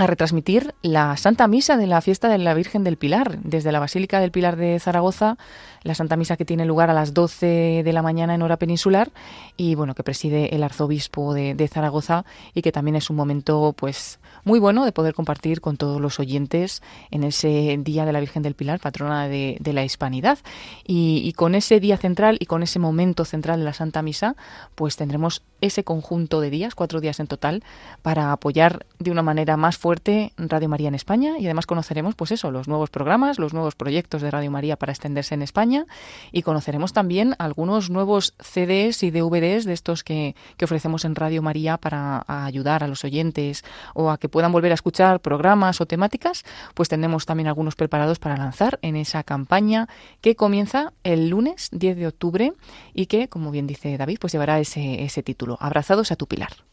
a retransmitir la Santa Misa de la fiesta de la Virgen del Pilar desde la Basílica del Pilar de Zaragoza la Santa Misa que tiene lugar a las 12 de la mañana en hora peninsular y bueno, que preside el arzobispo de, Zaragoza y que también es un momento pues muy bueno de poder compartir con todos los oyentes en ese Día de la Virgen del Pilar, patrona de, la Hispanidad. Y, con ese día central y con ese momento central de la Santa Misa, pues tendremos ese conjunto de días, cuatro días en total, para apoyar de una manera más fuerte Radio María en España y además conoceremos pues eso, los nuevos programas, los nuevos proyectos de Radio María para extenderse en España y conoceremos también algunos nuevos CDs y DVDs de estos que, ofrecemos en Radio María para ayudar a los oyentes o a que puedan volver a escuchar programas o temáticas, pues tenemos también algunos preparados para lanzar en esa campaña que comienza el lunes 10 de octubre y que, como bien dice David, pues llevará ese, ese título, Abrazados a tu pilar.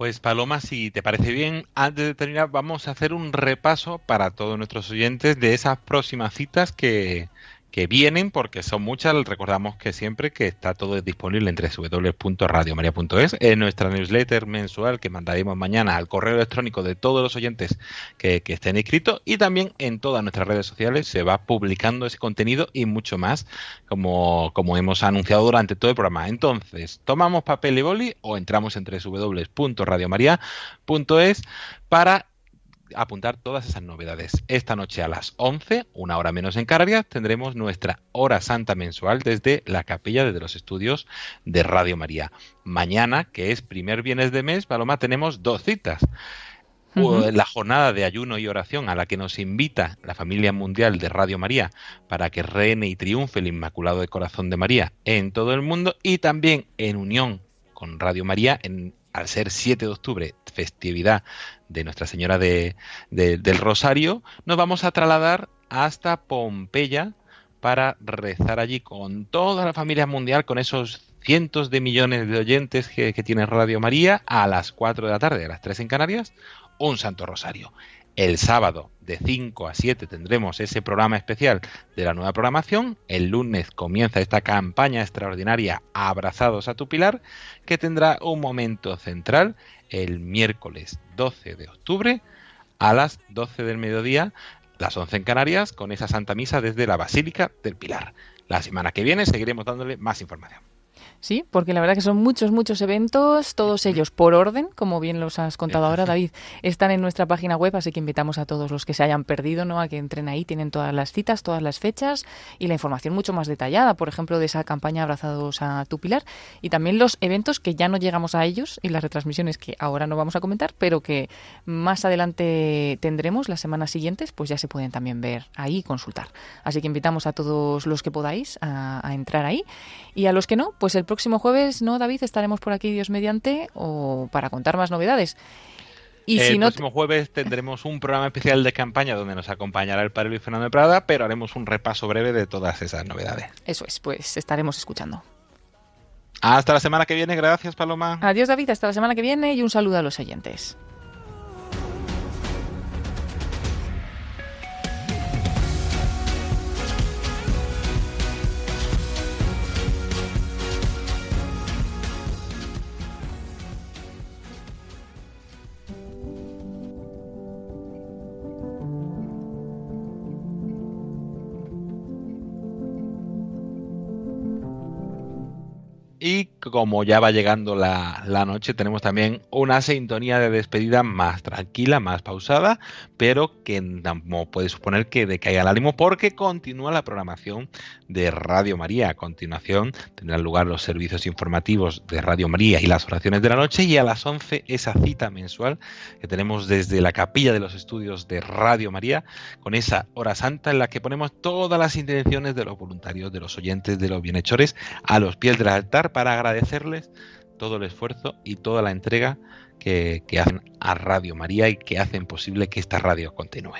Pues Paloma, si te parece bien, antes de terminar vamos a hacer un repaso para todos nuestros oyentes de esas próximas citas que, que vienen, porque son muchas. Recordamos que siempre que está todo disponible en www.radiomaria.es, en nuestra newsletter mensual que mandaremos mañana al correo electrónico de todos los oyentes que, que, estén inscritos y también en todas nuestras redes sociales se va publicando ese contenido y mucho más, como, como hemos anunciado durante todo el programa. Entonces, tomamos papel y boli o entramos en www.radiomaria.es para apuntar todas esas novedades. Esta noche a las 11, una hora menos en Canarias, tendremos nuestra hora santa mensual desde la capilla de los estudios de Radio María. Mañana, que es primer viernes de mes, Paloma, tenemos dos citas. La jornada de ayuno y oración a la que nos invita la familia mundial de Radio María para que reine y triunfe el Inmaculado de Corazón de María en todo el mundo y también en unión con Radio María en al ser 7 de octubre, festividad de Nuestra Señora de, del Rosario, nos vamos a trasladar hasta Pompeya para rezar allí con toda la familia mundial, con esos cientos de millones de oyentes que, que tiene Radio María, a las 4 de la tarde, a las 3 en Canarias, un Santo Rosario. El sábado de 5 a 7 tendremos ese programa especial de la nueva programación. El lunes comienza esta campaña extraordinaria Abrazados a tu Pilar, que tendrá un momento central el miércoles 12 de octubre a las 12 del mediodía, las 11 en Canarias, con esa Santa Misa desde la Basílica del Pilar. La semana que viene seguiremos dándole más información. Sí, porque la verdad que son muchos, muchos eventos, todos ellos por orden, como bien los has contado ahora, David, están en nuestra página web, así que invitamos a todos los que se hayan perdido, ¿no? A que entren ahí, tienen todas las citas, todas las fechas y la información mucho más detallada, por ejemplo, de esa campaña Abrazados a tu Pilar y también los eventos que ya no llegamos a ellos y las retransmisiones que ahora no vamos a comentar, pero que más adelante tendremos las semanas siguientes, pues ya se pueden también ver ahí y consultar. Así que invitamos a todos los que podáis a, a entrar ahí y a los que no, pues el próximo jueves, ¿no, David? Estaremos por aquí, Dios mediante, o para contar más novedades. Y el si no próximo jueves tendremos un programa especial de campaña donde nos acompañará el padre Luis Fernando de Prada, pero haremos un repaso breve de todas esas novedades. Eso es, pues estaremos escuchando. Hasta la semana que viene, gracias Paloma. Adiós David, hasta la semana que viene y un saludo a los oyentes. Y como ya va llegando la, noche, tenemos también una sintonía de despedida más tranquila, más pausada, pero que no puede suponer que decaiga el ánimo porque continúa la programación de Radio María. A continuación tendrán lugar los servicios informativos de Radio María y las oraciones de la noche y a las 11 esa cita mensual que tenemos desde la capilla de los estudios de Radio María con esa hora santa en la que ponemos todas las intenciones de los voluntarios, de los oyentes, de los bienhechores a los pies del altar para agradecerles todo el esfuerzo y toda la entrega que, hacen a Radio María y que hacen posible que esta radio continúe.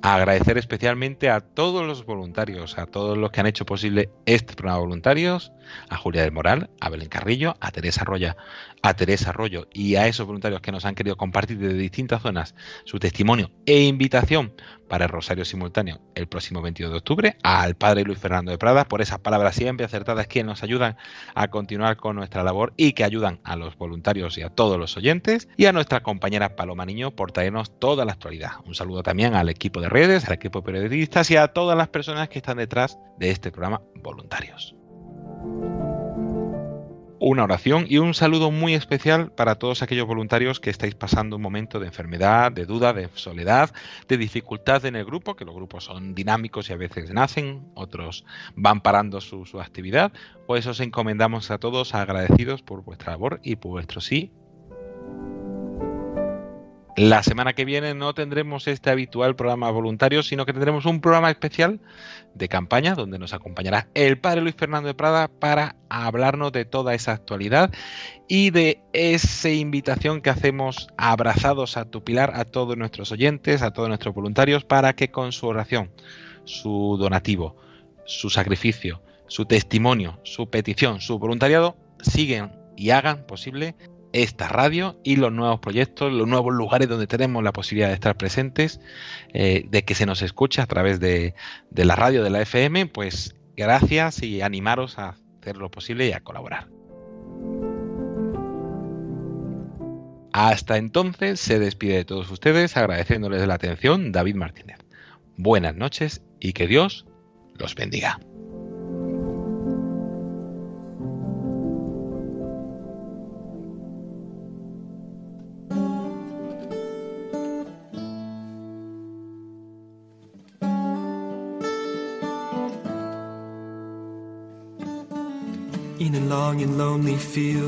Agradecer especialmente a todos los voluntarios, a todos los que han hecho posible este programa de voluntarios, a Julia del Moral, a Belén Carrillo, a Teresa Arroyo, a Teresa Arroyo y a esos voluntarios que nos han querido compartir desde distintas zonas su testimonio e invitación para el Rosario Simultáneo el próximo 22 de octubre, al Padre Luis Fernando de Prada por esas palabras siempre acertadas que nos ayudan a continuar con nuestra labor y que ayudan a los voluntarios y a todos los oyentes, y a nuestra compañera Paloma Niño por traernos toda la actualidad. Un saludo también al equipo de redes, al equipo de periodistas y a todas las personas que están detrás de este programa voluntarios una oración y un saludo muy especial para todos aquellos voluntarios que estáis pasando un momento de enfermedad, de duda, de soledad, de dificultad en el grupo, que los grupos son dinámicos y a veces nacen, otros van parando su, actividad. Pues os encomendamos a todos agradecidos por vuestra labor y por vuestro sí la semana que viene no tendremos este habitual programa voluntario, sino que tendremos un programa especial de campaña donde nos acompañará el padre Luis Fernando de Prada para hablarnos de toda esa actualidad y de esa invitación que hacemos abrazados a tu pilar a todos nuestros oyentes, a todos nuestros voluntarios, para que con su oración, su donativo, su sacrificio, su testimonio, su petición, su voluntariado, siguen y hagan posible esta radio y los nuevos proyectos, los nuevos lugares donde tenemos la posibilidad de estar presentes, eh, de que se nos escuche a través de, de la radio de la FM, pues gracias y animaros a hacer lo posible y a colaborar. Hasta entonces se despide de todos ustedes agradeciéndoles la atención David Martínez. Buenas noches y que Dios los bendiga.